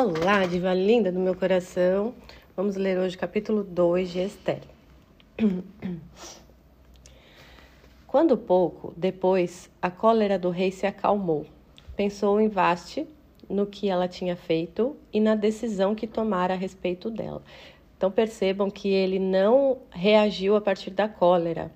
Olá, diva linda do meu coração. Vamos ler hoje o capítulo 2 de Esther. Quando pouco depois a cólera do rei se acalmou, pensou em Vaste, no que ela tinha feito e na decisão que tomara a respeito dela. Então percebam que ele não reagiu a partir da cólera,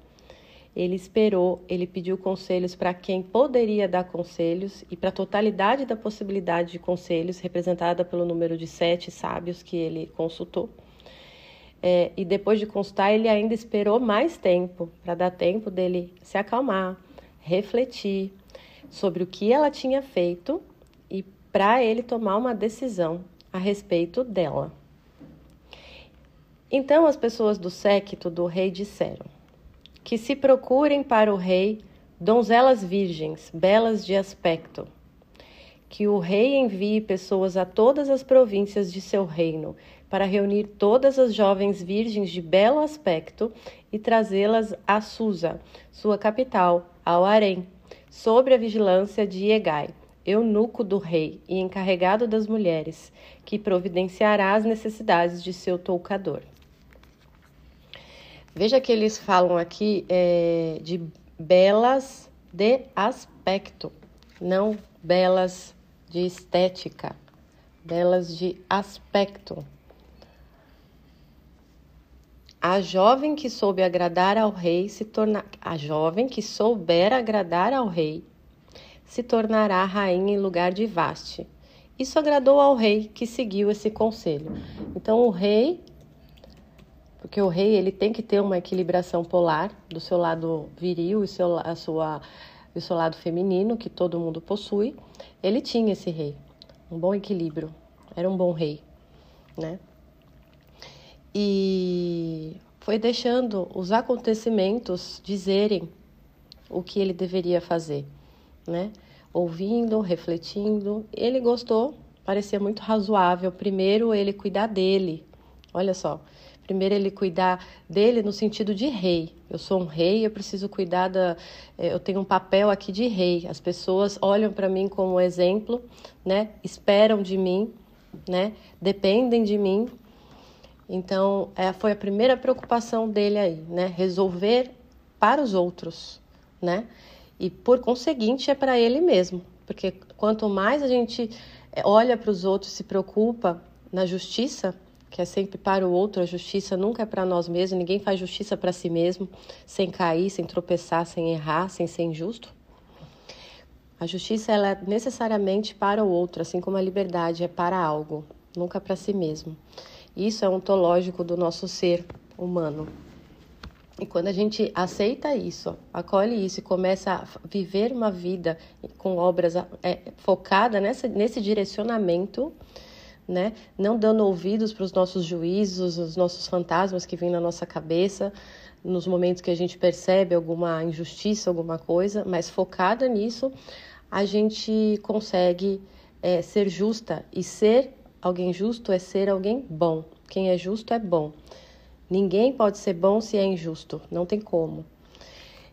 ele esperou, ele pediu conselhos para quem poderia dar conselhos e para a totalidade da possibilidade de conselhos, representada pelo número de sete sábios que ele consultou. É, e depois de consultar, ele ainda esperou mais tempo, para dar tempo dele se acalmar, refletir sobre o que ela tinha feito e para ele tomar uma decisão a respeito dela. Então as pessoas do séquito do rei disseram: que se procurem para o rei donzelas virgens, belas de aspecto. Que o rei envie pessoas a todas as províncias de seu reino, para reunir todas as jovens virgens de belo aspecto e trazê-las a Susa, sua capital, ao harém, sob a vigilância de Egai, eunuco do rei e encarregado das mulheres, que providenciará as necessidades de seu toucador. Veja que eles falam aqui é, de belas de aspecto, não belas de estética, belas de aspecto. A jovem que soube agradar ao rei se torna a jovem que souber agradar ao rei se tornará rainha em lugar de Vaste. Isso agradou ao rei que seguiu esse conselho. Então o rei porque o rei ele tem que ter uma equilibração polar do seu lado viril e seu, a sua, seu lado feminino, que todo mundo possui. Ele tinha esse rei, um bom equilíbrio, era um bom rei, né? E foi deixando os acontecimentos dizerem o que ele deveria fazer, né? Ouvindo, refletindo, ele gostou, parecia muito razoável. Primeiro ele cuidar dele, olha só, Primeiro, ele cuidar dele no sentido de rei. Eu sou um rei, eu preciso cuidar da. Eh, eu tenho um papel aqui de rei. As pessoas olham para mim como exemplo, né? Esperam de mim, né? Dependem de mim. Então, é, foi a primeira preocupação dele aí, né? Resolver para os outros, né? E por conseguinte é para ele mesmo, porque quanto mais a gente eh, olha para os outros, se preocupa na justiça, que é sempre para o outro, a justiça nunca é para nós mesmos, ninguém faz justiça para si mesmo, sem cair, sem tropeçar, sem errar, sem ser injusto. A justiça ela é necessariamente para o outro, assim como a liberdade é para algo, nunca para si mesmo. Isso é ontológico do nosso ser humano. E quando a gente aceita isso, acolhe isso e começa a viver uma vida com obras é, focada nessa, nesse direcionamento, né? Não dando ouvidos para os nossos juízos, os nossos fantasmas que vêm na nossa cabeça, nos momentos que a gente percebe alguma injustiça, alguma coisa, mas focada nisso, a gente consegue é, ser justa e ser alguém justo é ser alguém bom. Quem é justo é bom. Ninguém pode ser bom se é injusto, não tem como.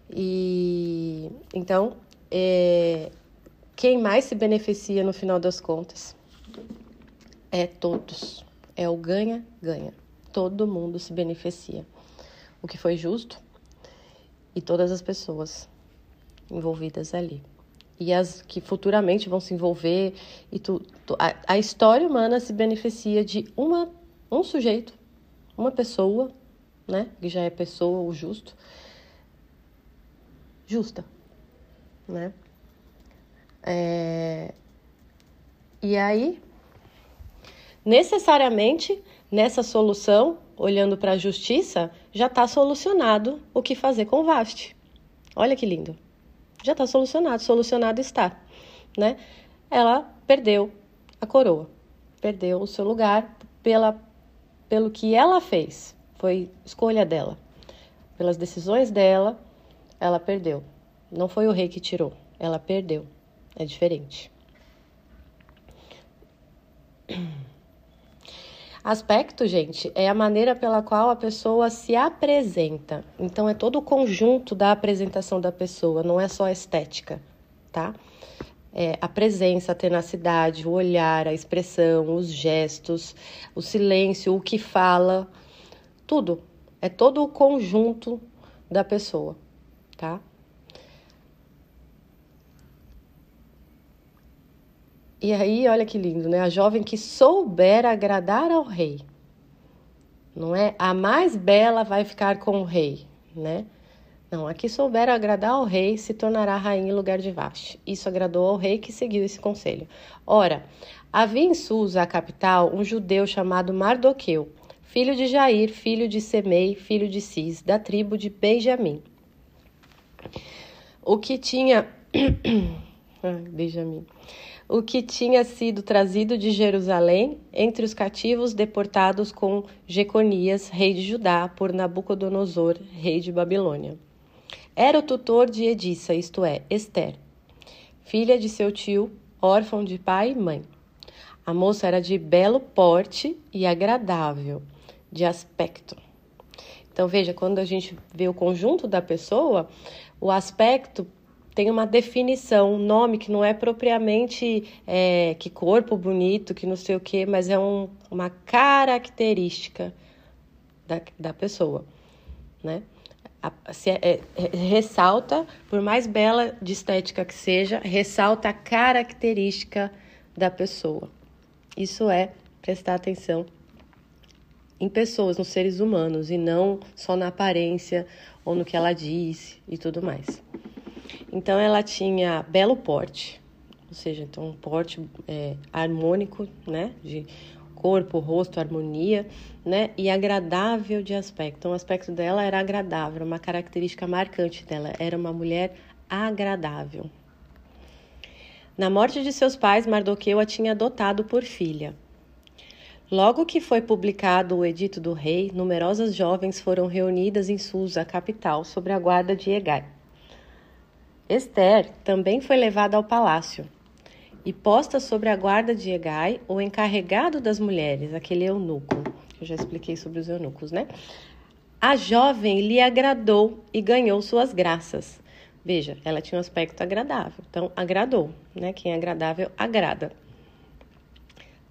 E então, é, quem mais se beneficia no final das contas? É todos. É o ganha-ganha. Todo mundo se beneficia. O que foi justo e todas as pessoas envolvidas ali. E as que futuramente vão se envolver e tu, tu a, a, história humana se beneficia de uma um sujeito, uma pessoa, né, que já é pessoa o justo, justa, né? É, e aí necessariamente nessa solução, olhando para a justiça, já está solucionado o que fazer com o Vast. Olha que lindo. Já está solucionado, solucionado está, né? Ela perdeu a coroa, perdeu o seu lugar pela, pelo que ela fez, foi escolha dela. Pelas decisões dela, ela perdeu. Não foi o rei que tirou, ela perdeu. É diferente. Aspecto, gente, é a maneira pela qual a pessoa se apresenta. Então, é todo o conjunto da apresentação da pessoa, não é só a estética, tá? é, a presença, a tenacidade, o olhar, a expressão, os gestos, o silêncio, o que fala, tudo. É todo o conjunto da pessoa, tá? E aí, olha que lindo, né? A jovem que souber agradar ao rei. Não é? A mais bela vai ficar com o rei, né? Não, a que souber agradar ao rei se tornará rainha em lugar de Vashti. Isso agradou ao rei que seguiu esse conselho. Ora, havia em Susa, a capital, um judeu chamado Mardoqueu, filho de Jair, filho de Semei, filho de Cis, da tribo de Benjamim. O que tinha. Benjamim o que tinha sido trazido de Jerusalém entre os cativos deportados com Jeconias, rei de Judá, por Nabucodonosor, rei de Babilônia. Era o tutor de Edissa, isto é, Esther, filha de seu tio, órfão de pai e mãe. A moça era de belo porte e agradável de aspecto. Então veja, quando a gente vê o conjunto da pessoa, o aspecto tem uma definição, um nome que não é propriamente é, que corpo bonito, que não sei o que, mas é um, uma característica da, da pessoa, né? A, se, é, é, ressalta, por mais bela de estética que seja, ressalta a característica da pessoa. Isso é prestar atenção em pessoas, nos seres humanos, e não só na aparência ou no que ela disse e tudo mais. Então ela tinha belo porte, ou seja, então um porte é, harmônico, né, de corpo, rosto, harmonia, né, e agradável de aspecto. Então o aspecto dela era agradável, uma característica marcante dela, era uma mulher agradável. Na morte de seus pais, Mardoqueu a tinha adotado por filha. Logo que foi publicado o edito do rei, numerosas jovens foram reunidas em Susa, capital, sob a guarda de Egai. Esther também foi levada ao palácio e posta sobre a guarda de Egai, o encarregado das mulheres, aquele eunuco. Eu já expliquei sobre os eunucos, né? A jovem lhe agradou e ganhou suas graças. Veja, ela tinha um aspecto agradável, então agradou, né? Quem é agradável agrada.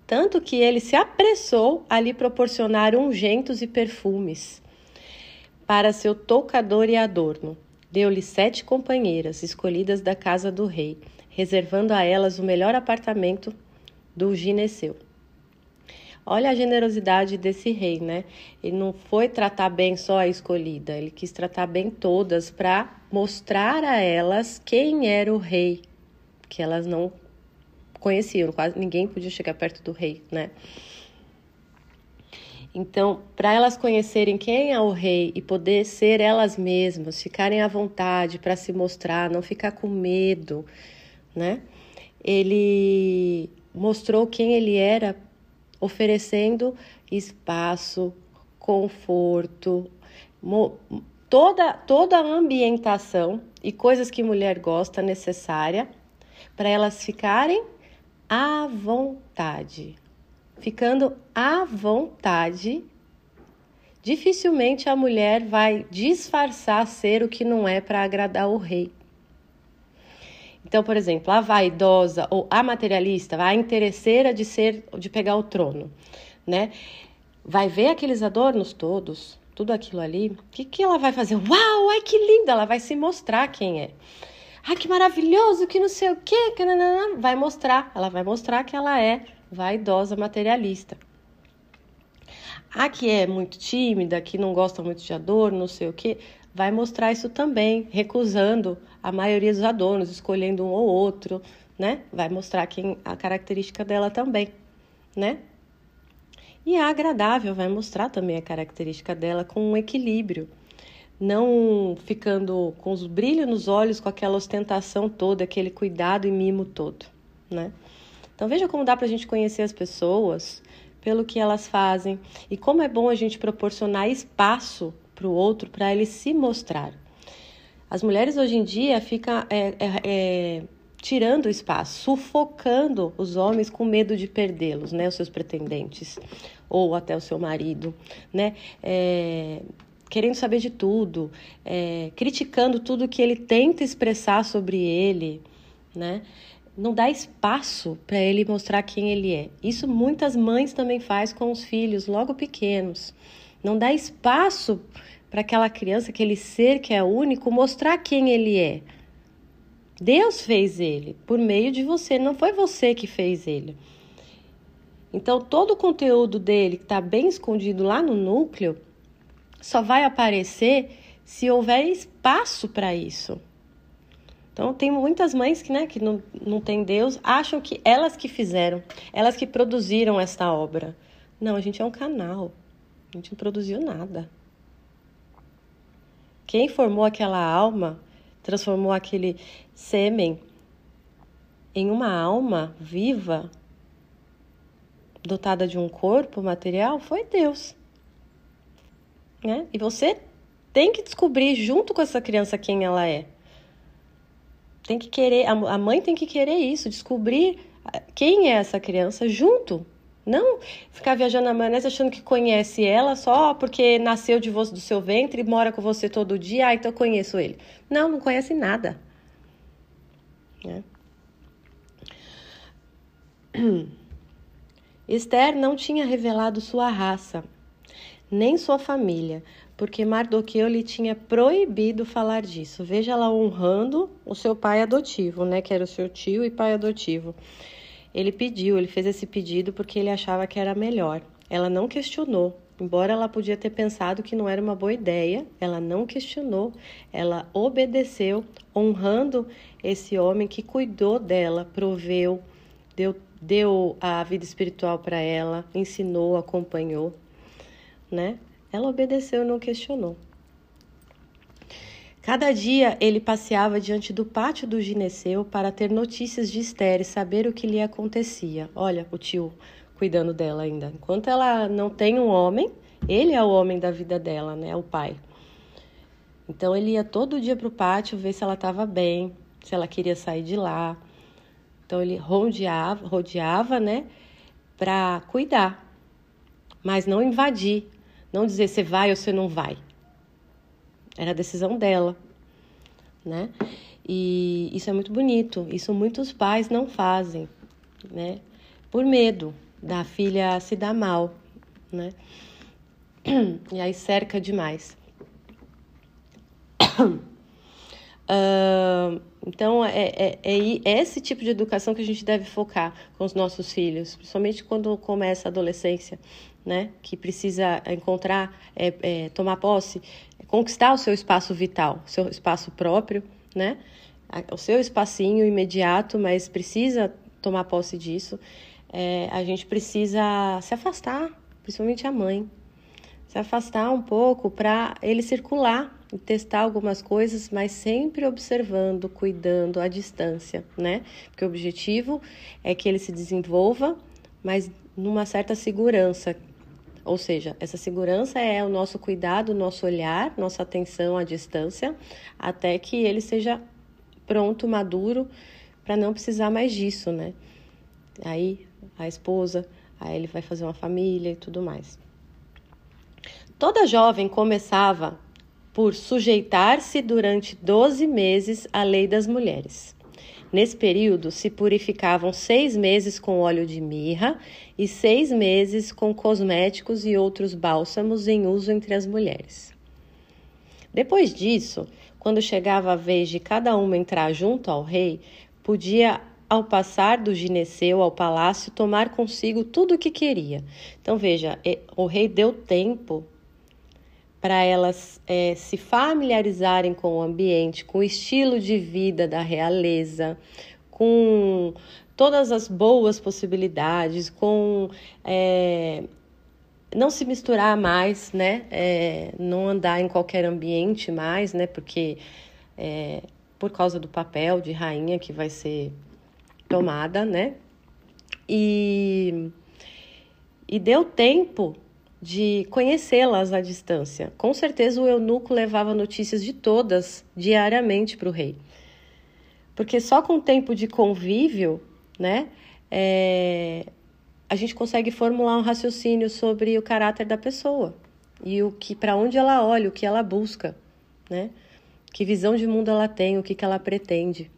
Tanto que ele se apressou a lhe proporcionar ungentes e perfumes para seu toucador e adorno Deu-lhe sete companheiras, escolhidas da casa do rei, reservando a elas o melhor apartamento do gineceu. Olha a generosidade desse rei, né? Ele não foi tratar bem só a escolhida, ele quis tratar bem todas para mostrar a elas quem era o rei, que elas não conheciam, quase ninguém podia chegar perto do rei, né? Então, para elas conhecerem quem é o rei e poder ser elas mesmas, ficarem à vontade para se mostrar, não ficar com medo, né? Ele mostrou quem ele era, oferecendo espaço, conforto, toda toda a ambientação e coisas que mulher gosta necessária para elas ficarem à vontade, ficando à vontade, dificilmente a mulher vai disfarçar ser o que não é para agradar o rei. Então, por exemplo, a vaidosa ou a materialista, a interesseira de ser, de pegar o trono, né? Vai ver aqueles adornos todos, tudo aquilo ali. O que, que ela vai fazer? Uau, ai que linda! Ela vai se mostrar quem é. Ai que maravilhoso, que não sei o que, que vai mostrar. Ela vai mostrar que ela é vaidosa materialista. A que é muito tímida, que não gosta muito de adorno, não sei o que, vai mostrar isso também, recusando a maioria dos adornos, escolhendo um ou outro, né? Vai mostrar quem a característica dela também, né? E a agradável vai mostrar também a característica dela com um equilíbrio, não ficando com os brilhos nos olhos, com aquela ostentação toda, aquele cuidado e mimo todo, né? Então veja como dá para a gente conhecer as pessoas pelo que elas fazem e como é bom a gente proporcionar espaço para o outro para ele se mostrar. As mulheres hoje em dia ficam é, é, é, tirando espaço, sufocando os homens com medo de perdê-los, né, os seus pretendentes ou até o seu marido, né, é, querendo saber de tudo, é, criticando tudo que ele tenta expressar sobre ele, né não dá espaço para ele mostrar quem ele é. Isso muitas mães também faz com os filhos logo pequenos. Não dá espaço para aquela criança, aquele ser que é único, mostrar quem ele é. Deus fez ele por meio de você, não foi você que fez ele. Então, todo o conteúdo dele que está bem escondido lá no núcleo só vai aparecer se houver espaço para isso. Então, tem muitas mães que, né, que não, não têm Deus, acham que elas que fizeram, elas que produziram esta obra. Não, a gente é um canal. A gente não produziu nada. Quem formou aquela alma, transformou aquele sêmen em uma alma viva, dotada de um corpo material, foi Deus. Né? E você tem que descobrir junto com essa criança quem ela é tem que querer, a mãe tem que querer isso, descobrir ah, quem é essa criança junto. Não ficar viajando na maionese achando que conhece ela só porque nasceu de você, do seu ventre e mora com você todo dia, ah, então eu conheço ele. Não, não conhece nada. Né? Esther não tinha revelado sua raça, nem sua família, porque Mardoqueu lhe tinha proibido falar disso. Veja ela honrando o seu pai adotivo, né, que era o seu tio e pai adotivo. Ele pediu, ele fez esse pedido porque ele achava que era melhor. Ela não questionou, embora ela podia ter pensado que não era uma boa ideia, ela não questionou, ela obedeceu, honrando esse homem que cuidou dela, proveu, deu, deu a vida espiritual para ela, ensinou, acompanhou, né? Ela obedeceu e não questionou. Cada dia ele passeava diante do pátio do gineceu para ter notícias de Esther e saber o que lhe acontecia. Olha, o tio cuidando dela ainda. Enquanto ela não tem um homem, ele é o homem da vida dela, né? O pai. Então ele ia todo dia para o pátio ver se ela estava bem, se ela queria sair de lá. Então ele rodeava, rodeava, né? Para cuidar, mas não invadir não dizer você vai ou você não vai. Era a decisão dela, né? E isso é muito bonito. Isso muitos pais não fazem, né? Por medo da filha se dar mal, né? E aí cerca demais. Uh, então, é, é, é, esse tipo de educação que a gente deve focar com os nossos filhos, principalmente quando começa a adolescência, né? Que precisa encontrar, é, é, tomar posse, conquistar o seu espaço vital, seu espaço próprio, né? O seu espacinho imediato, mas precisa tomar posse disso. É, a gente precisa se afastar, principalmente a mãe, se afastar um pouco para ele circular e testar algumas coisas, mas sempre observando, cuidando à distância, né? Porque o objetivo é que ele se desenvolva, mas numa certa segurança, ou seja, essa segurança é o nosso cuidado, o nosso olhar, nossa atenção à distância, até que ele seja pronto, maduro, para não precisar mais disso, né? Aí a esposa, aí ele vai fazer uma família e tudo mais. Toda jovem começava por sujeitar-se durante 12 meses à lei das mulheres. Nesse período, se purificavam seis meses com óleo de mirra e seis meses com cosméticos e outros bálsamos em uso entre as mulheres. Depois disso, quando chegava a vez de cada uma entrar junto ao rei, podia, ao passar do gineceu ao palácio, tomar consigo tudo o que queria. Então, veja, o rei deu tempo para elas é, se familiarizarem com o ambiente, com o estilo de vida da realeza, com todas as boas possibilidades, com é, não se misturar mais, né? É, não andar em qualquer ambiente mais, né? Porque é, por causa do papel de rainha que vai ser tomada, né? E, e deu tempo de conhecê-las à distância. Com certeza o eunuco levava notícias de todas diariamente para o rei. Porque só com o tempo de convívio, né, é, a gente consegue formular um raciocínio sobre o caráter da pessoa e o que para onde ela olha, o que ela busca, né? Que visão de mundo ela tem, o que, que ela pretende.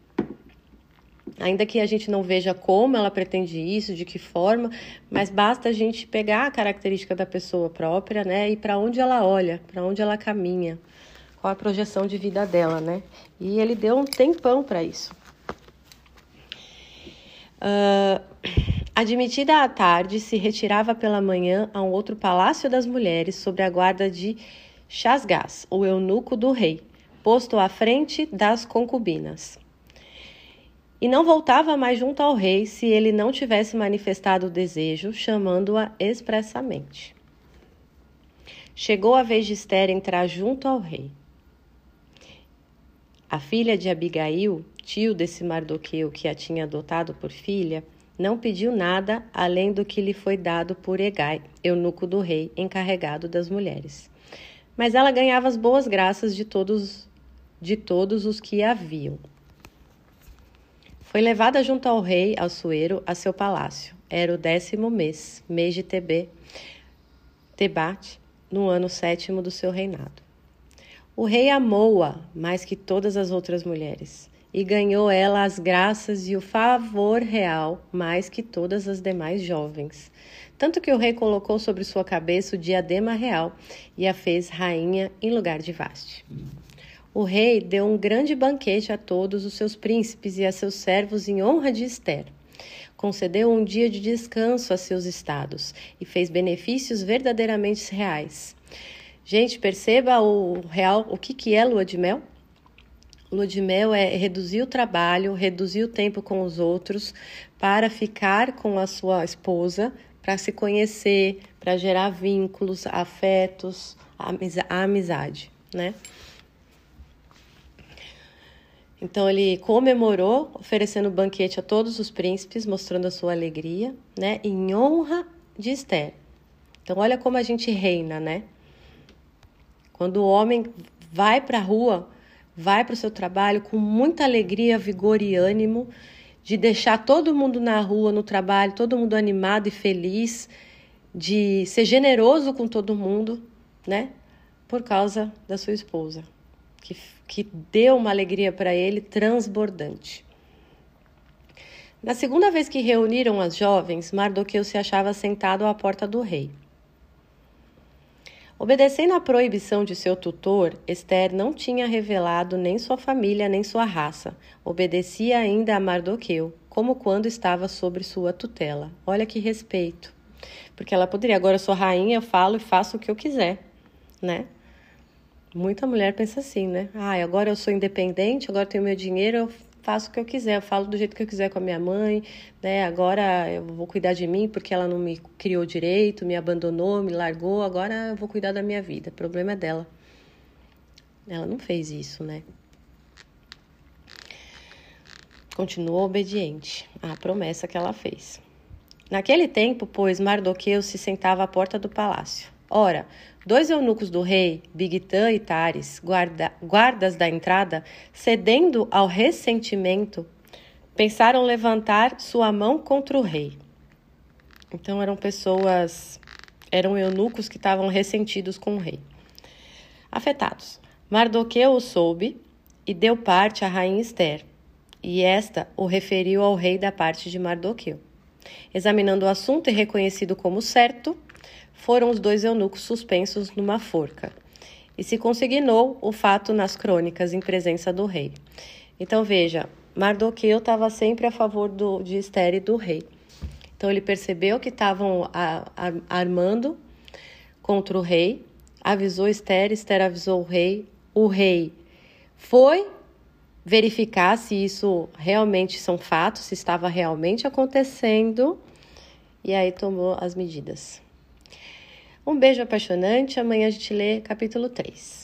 Ainda que a gente não veja como ela pretende isso, de que forma, mas basta a gente pegar a característica da pessoa própria, né, e para onde ela olha, para onde ela caminha, qual a projeção de vida dela, né? E ele deu um tempão para isso. Uh, admitida à tarde, se retirava pela manhã a um outro palácio das mulheres sob a guarda de Chasgás, o eunuco do rei, posto à frente das concubinas e não voltava mais junto ao rei se ele não tivesse manifestado o desejo, chamando-a expressamente. Chegou a vez de Esther entrar junto ao rei. A filha de Abigail, tio desse Mardoqueu que a tinha adotado por filha, não pediu nada além do que lhe foi dado por Egai, eunuco do rei, encarregado das mulheres. Mas ela ganhava as boas graças de todos de todos os que a viam. Foi levada junto ao rei Assuero a seu palácio. Era o décimo mês, mês de Tebê, Tebate, no ano sétimo do seu reinado. O rei amou-a mais que todas as outras mulheres e ganhou ela as graças e o favor real mais que todas as demais jovens. Tanto que o rei colocou sobre sua cabeça o diadema real e a fez rainha em lugar de Vaste. O rei deu um grande banquete a todos os seus príncipes e a seus servos em honra de Esther. Concedeu um dia de descanso a seus estados e fez benefícios verdadeiramente reais. Gente, perceba o real, o que, que é lua de mel? Lua de mel é reduzir o trabalho, reduzir o tempo com os outros para ficar com a sua esposa, para se conhecer, para gerar vínculos, afetos, a amizade, né? Então ele comemorou, oferecendo banquete a todos os príncipes, mostrando a sua alegria, né, em honra de Esther. Então olha como a gente reina, né? Quando o homem vai para a rua, vai para o seu trabalho com muita alegria, vigor e ânimo, de deixar todo mundo na rua, no trabalho, todo mundo animado e feliz, de ser generoso com todo mundo, né? Por causa da sua esposa que, que deu uma alegria para ele transbordante. Na segunda vez que reuniram as jovens, Mardoqueu se achava sentado à porta do rei. Obedecendo à proibição de seu tutor, Esther não tinha revelado nem sua família nem sua raça. Obedecia ainda a Mardoqueu, como quando estava sob sua tutela. Olha que respeito. Porque ela poderia, agora eu sou rainha, eu falo e faço o que eu quiser, né? Muita mulher pensa assim, né? Ah, agora eu sou independente, agora eu tenho meu dinheiro, eu faço o que eu quiser, eu falo do jeito que eu quiser com a minha mãe, né? Agora eu vou cuidar de mim porque ela não me criou direito, me abandonou, me largou, agora eu vou cuidar da minha vida. O problema é dela. Ela não fez isso, né? Continuou obediente à promessa que ela fez. Naquele tempo, pois, Mardoqueu se sentava à porta do palácio. Ora, Dois eunucos do rei, Bigtã e Tares, guarda, guardas da entrada, cedendo ao ressentimento, pensaram levantar sua mão contra o rei. Então eram pessoas, eram eunucos que estavam ressentidos com o rei. Afetados. Mardoqueu o soube e deu parte à rainha Esther, e esta o referiu ao rei da parte de Mardoqueu. Examinando o assunto e reconhecido como certo, foram os dois eunucos suspensos numa forca. E se consignou o fato nas crônicas em presença do rei. Então veja, Mardoqueu estava sempre a favor do, de Esther e do rei. Então ele percebeu que estavam armando contra o rei, avisou Esther, Esther avisou o rei, o rei foi verificar se isso realmente são fatos, se estava realmente acontecendo, e aí tomou as medidas. Um beijo apaixonante. Amanhã a gente lê capítulo 3.